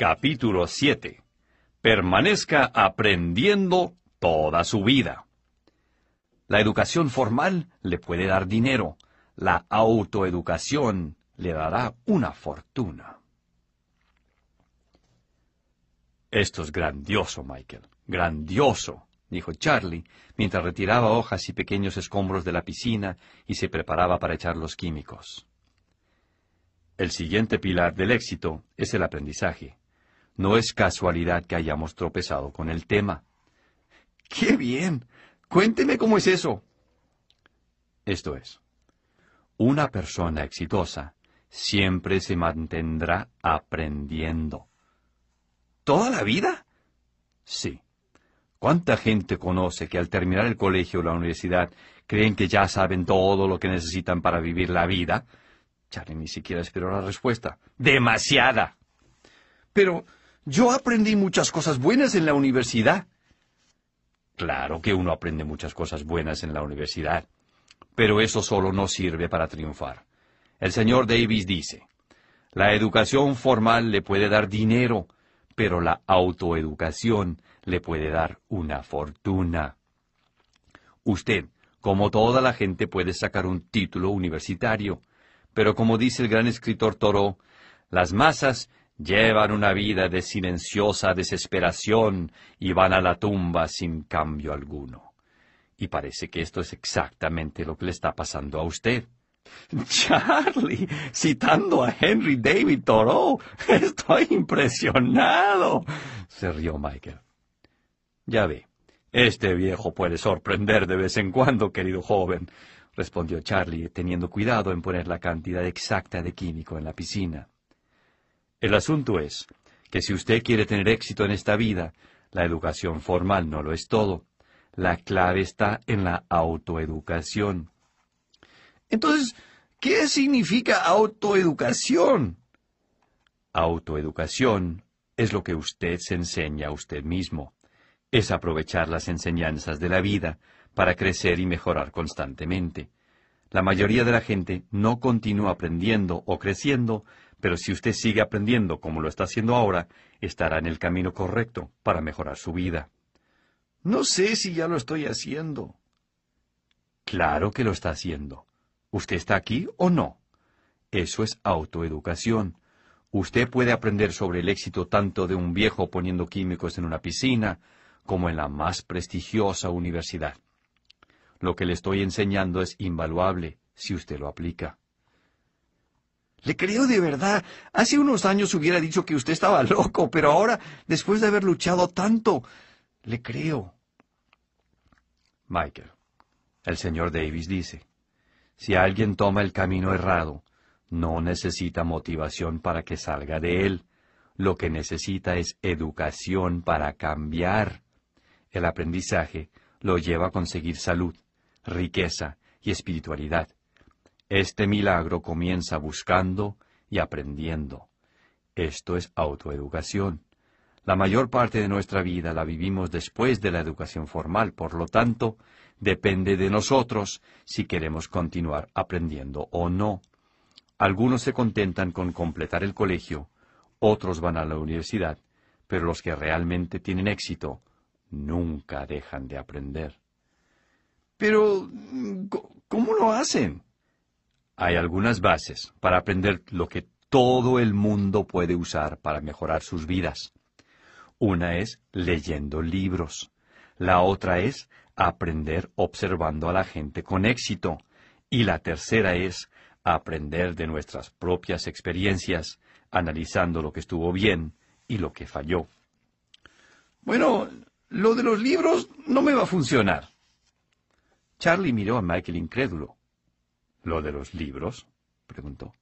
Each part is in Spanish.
Capítulo 7. Permanezca aprendiendo toda su vida. La educación formal le puede dar dinero. La autoeducación le dará una fortuna. Esto es grandioso, Michael. Grandioso, dijo Charlie, mientras retiraba hojas y pequeños escombros de la piscina y se preparaba para echar los químicos. El siguiente pilar del éxito es el aprendizaje. No es casualidad que hayamos tropezado con el tema. ¡Qué bien! Cuénteme cómo es eso. Esto es, una persona exitosa siempre se mantendrá aprendiendo. ¿Toda la vida? Sí. ¿Cuánta gente conoce que al terminar el colegio o la universidad creen que ya saben todo lo que necesitan para vivir la vida? Charlie ni siquiera esperó la respuesta. ¡Demasiada! Pero yo aprendí muchas cosas buenas en la universidad. Claro que uno aprende muchas cosas buenas en la universidad, pero eso solo no sirve para triunfar. El señor Davis dice, la educación formal le puede dar dinero, pero la autoeducación le puede dar una fortuna. Usted, como toda la gente, puede sacar un título universitario, pero como dice el gran escritor Toro, las masas llevan una vida de silenciosa desesperación y van a la tumba sin cambio alguno. Y parece que esto es exactamente lo que le está pasando a usted. Charlie, citando a Henry David Thoreau, estoy impresionado, se rió Michael. Ya ve, este viejo puede sorprender de vez en cuando, querido joven, respondió Charlie, teniendo cuidado en poner la cantidad exacta de químico en la piscina. El asunto es que si usted quiere tener éxito en esta vida, la educación formal no lo es todo. La clave está en la autoeducación. Entonces, ¿qué significa autoeducación? Autoeducación es lo que usted se enseña a usted mismo. Es aprovechar las enseñanzas de la vida para crecer y mejorar constantemente. La mayoría de la gente no continúa aprendiendo o creciendo pero si usted sigue aprendiendo como lo está haciendo ahora, estará en el camino correcto para mejorar su vida. No sé si ya lo estoy haciendo. Claro que lo está haciendo. ¿Usted está aquí o no? Eso es autoeducación. Usted puede aprender sobre el éxito tanto de un viejo poniendo químicos en una piscina como en la más prestigiosa universidad. Lo que le estoy enseñando es invaluable si usted lo aplica. Le creo de verdad. Hace unos años hubiera dicho que usted estaba loco, pero ahora, después de haber luchado tanto, le creo. Michael, el señor Davis dice, si alguien toma el camino errado, no necesita motivación para que salga de él. Lo que necesita es educación para cambiar. El aprendizaje lo lleva a conseguir salud, riqueza y espiritualidad. Este milagro comienza buscando y aprendiendo. Esto es autoeducación. La mayor parte de nuestra vida la vivimos después de la educación formal, por lo tanto, depende de nosotros si queremos continuar aprendiendo o no. Algunos se contentan con completar el colegio, otros van a la universidad, pero los que realmente tienen éxito nunca dejan de aprender. Pero, ¿cómo lo hacen? Hay algunas bases para aprender lo que todo el mundo puede usar para mejorar sus vidas. Una es leyendo libros. La otra es aprender observando a la gente con éxito. Y la tercera es aprender de nuestras propias experiencias, analizando lo que estuvo bien y lo que falló. Bueno, lo de los libros no me va a funcionar. Charlie miró a Michael incrédulo. ¿Lo de los libros? preguntó.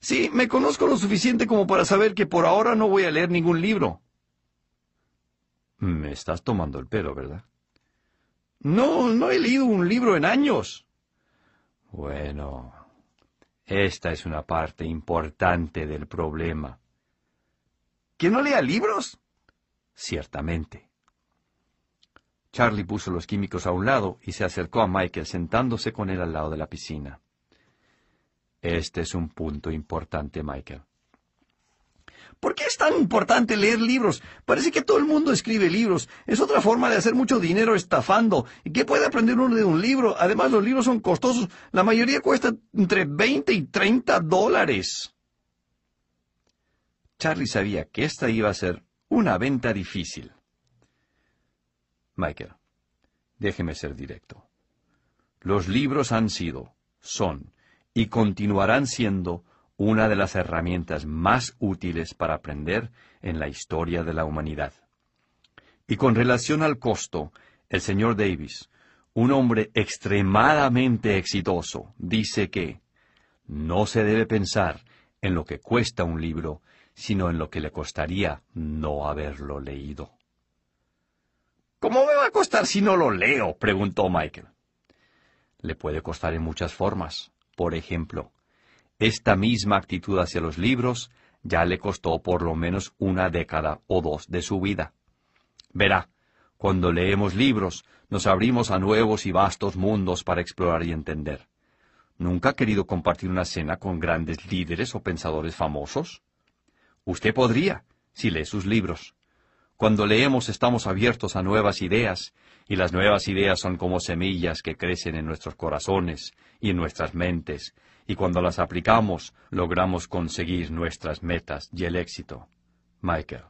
Sí, me conozco lo suficiente como para saber que por ahora no voy a leer ningún libro. Me estás tomando el pelo, ¿verdad? No, no he leído un libro en años. Bueno, esta es una parte importante del problema. ¿Que no lea libros? Ciertamente. Charlie puso los químicos a un lado y se acercó a Michael sentándose con él al lado de la piscina. Este es un punto importante, Michael. ¿Por qué es tan importante leer libros? Parece que todo el mundo escribe libros. Es otra forma de hacer mucho dinero estafando. ¿Y qué puede aprender uno de un libro? Además, los libros son costosos. La mayoría cuesta entre 20 y 30 dólares. Charlie sabía que esta iba a ser una venta difícil. Michael, déjeme ser directo. Los libros han sido, son y continuarán siendo una de las herramientas más útiles para aprender en la historia de la humanidad. Y con relación al costo, el señor Davis, un hombre extremadamente exitoso, dice que no se debe pensar en lo que cuesta un libro, sino en lo que le costaría no haberlo leído. ¿Cómo me va a costar si no lo leo? preguntó Michael. Le puede costar en muchas formas. Por ejemplo, esta misma actitud hacia los libros ya le costó por lo menos una década o dos de su vida. Verá, cuando leemos libros, nos abrimos a nuevos y vastos mundos para explorar y entender. ¿Nunca ha querido compartir una cena con grandes líderes o pensadores famosos? Usted podría, si lee sus libros. Cuando leemos estamos abiertos a nuevas ideas, y las nuevas ideas son como semillas que crecen en nuestros corazones y en nuestras mentes, y cuando las aplicamos logramos conseguir nuestras metas y el éxito. Michael,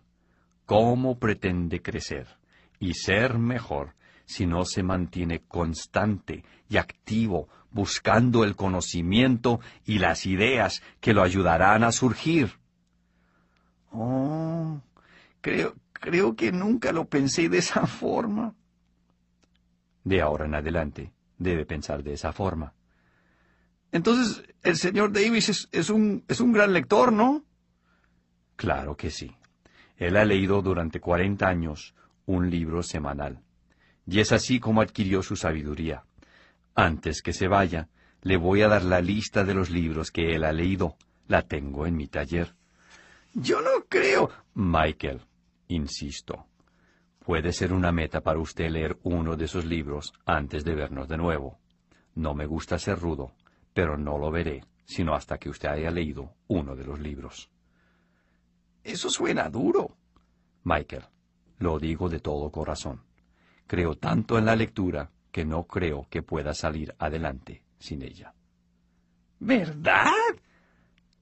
¿cómo pretende crecer y ser mejor si no se mantiene constante y activo buscando el conocimiento y las ideas que lo ayudarán a surgir? Oh, creo, creo que nunca lo pensé de esa forma. De ahora en adelante debe pensar de esa forma. Entonces, el señor Davis es, un, es un gran lector, ¿no? Claro que sí. Él ha leído durante cuarenta años un libro semanal. Y es así como adquirió su sabiduría. Antes que se vaya, le voy a dar la lista de los libros que él ha leído. La tengo en mi taller. Yo no creo. Michael, insisto, puede ser una meta para usted leer uno de esos libros antes de vernos de nuevo. No me gusta ser rudo, pero no lo veré sino hasta que usted haya leído uno de los libros. Eso suena duro. Michael, lo digo de todo corazón. Creo tanto en la lectura que no creo que pueda salir adelante sin ella. ¿Verdad?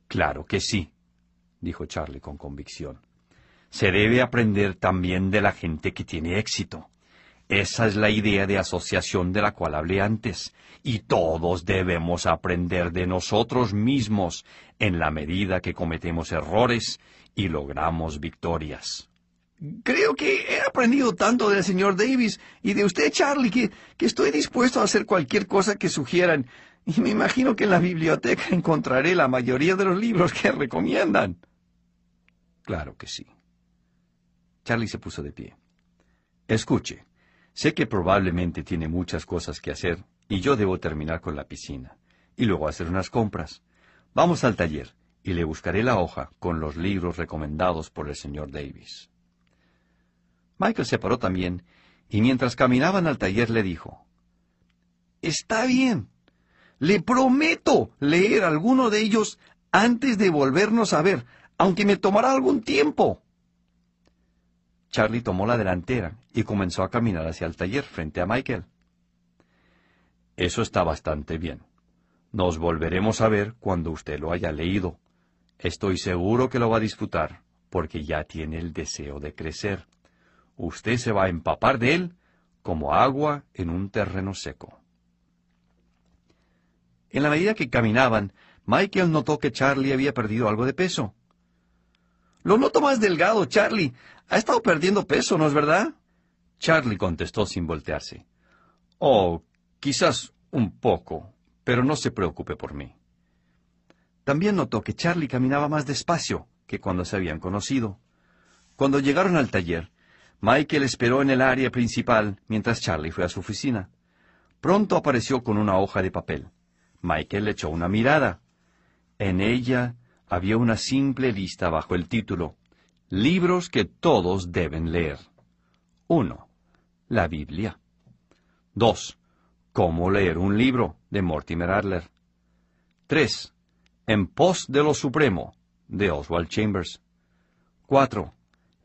Claro que sí, dijo Charlie con convicción. Se debe aprender también de la gente que tiene éxito. Esa es la idea de asociación de la cual hablé antes, y todos debemos aprender de nosotros mismos en la medida que cometemos errores y logramos victorias. Creo que he aprendido tanto del señor Davis y de usted, Charlie, que, que estoy dispuesto a hacer cualquier cosa que sugieran, y me imagino que en la biblioteca encontraré la mayoría de los libros que recomiendan. Claro que sí. Charlie se puso de pie. Escuche, sé que probablemente tiene muchas cosas que hacer y yo debo terminar con la piscina y luego hacer unas compras. Vamos al taller y le buscaré la hoja con los libros recomendados por el señor Davis. Michael se paró también y mientras caminaban al taller le dijo, Está bien, le prometo leer alguno de ellos antes de volvernos a ver, aunque me tomará algún tiempo. Charlie tomó la delantera y comenzó a caminar hacia el taller frente a Michael. Eso está bastante bien. Nos volveremos a ver cuando usted lo haya leído. Estoy seguro que lo va a disfrutar, porque ya tiene el deseo de crecer. Usted se va a empapar de él como agua en un terreno seco. En la medida que caminaban, Michael notó que Charlie había perdido algo de peso. Lo noto más delgado, Charlie. Ha estado perdiendo peso, ¿no es verdad? Charlie contestó sin voltearse. Oh, quizás un poco, pero no se preocupe por mí. También notó que Charlie caminaba más despacio que cuando se habían conocido. Cuando llegaron al taller, Michael esperó en el área principal mientras Charlie fue a su oficina. Pronto apareció con una hoja de papel. Michael le echó una mirada. En ella había una simple lista bajo el título Libros que todos deben leer. 1. La Biblia. 2. Cómo leer un libro, de Mortimer Adler. 3. En pos de lo supremo, de Oswald Chambers. 4.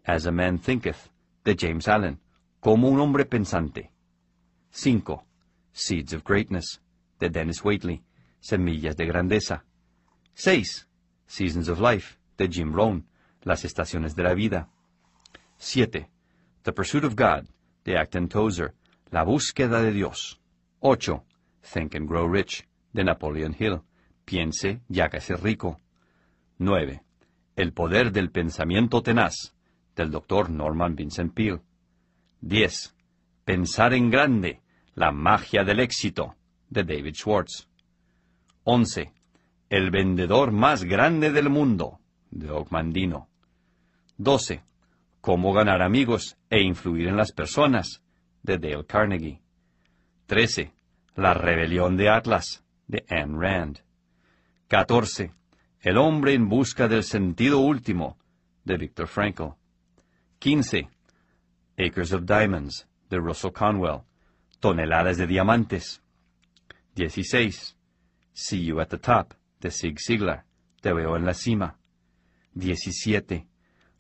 As a Man Thinketh, de James Allen, como un hombre pensante. 5. Seeds of Greatness, de Dennis Waitley, Semillas de Grandeza. 6. Seasons of Life, de Jim Rohn, Las Estaciones de la Vida. 7. The Pursuit of God, de Acton Tozer, La Búsqueda de Dios. 8. Think and Grow Rich, de Napoleon Hill, Piense y hágase rico. 9. El poder del pensamiento tenaz, del Dr. Norman Vincent Peale. 10. Pensar en grande, la magia del éxito, de David Schwartz. 11. El vendedor más grande del mundo, de Ogmandino. 12. Cómo ganar amigos e influir en las personas, de Dale Carnegie. 13. La rebelión de Atlas, de Anne Rand. 14. El hombre en busca del sentido último, de Viktor Frankl. 15. Acres of Diamonds, de Russell Conwell. Toneladas de diamantes. 16. See You at the Top, de Zig Ziglar. Te veo en la cima. 17.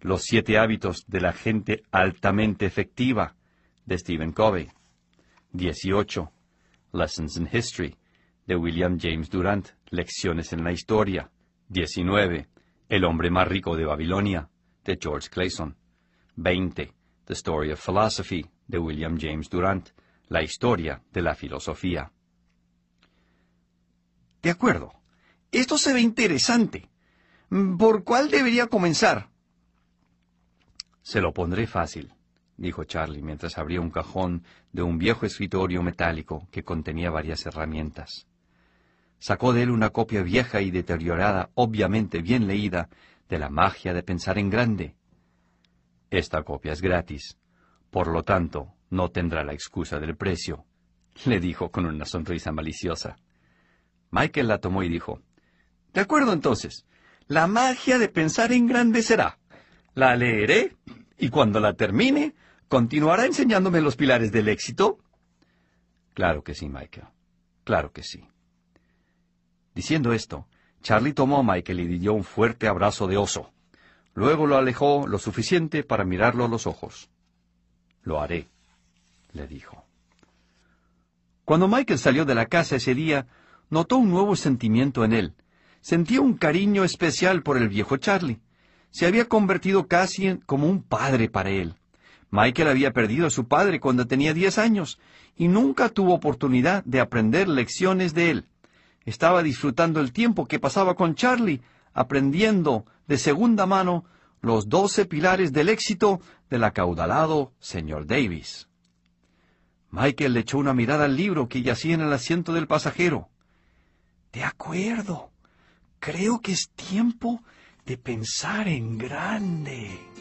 Los siete hábitos de la gente altamente efectiva, de Stephen Covey. 18. Lessons in History, de William James Durant, Lecciones en la Historia. 19. El hombre más rico de Babilonia, de George Clayson. 20. The Story of Philosophy, de William James Durant, La historia de la filosofía. De acuerdo. Esto se ve interesante. ¿Por cuál debería comenzar? Se lo pondré fácil, dijo Charlie mientras abría un cajón de un viejo escritorio metálico que contenía varias herramientas. Sacó de él una copia vieja y deteriorada, obviamente bien leída, de la magia de pensar en grande. Esta copia es gratis, por lo tanto, no tendrá la excusa del precio, le dijo con una sonrisa maliciosa. Michael la tomó y dijo, De acuerdo entonces, la magia de pensar en grande será. La leeré y cuando la termine, ¿continuará enseñándome los pilares del éxito? Claro que sí, Michael. Claro que sí. Diciendo esto, Charlie tomó a Michael y le dio un fuerte abrazo de oso. Luego lo alejó lo suficiente para mirarlo a los ojos. Lo haré, le dijo. Cuando Michael salió de la casa ese día, notó un nuevo sentimiento en él. Sentía un cariño especial por el viejo Charlie. Se había convertido casi en, como un padre para él. Michael había perdido a su padre cuando tenía diez años y nunca tuvo oportunidad de aprender lecciones de él. Estaba disfrutando el tiempo que pasaba con Charlie, aprendiendo de segunda mano los doce pilares del éxito del acaudalado señor Davis. Michael le echó una mirada al libro que yacía en el asiento del pasajero. De acuerdo. Creo que es tiempo de pensar en grande.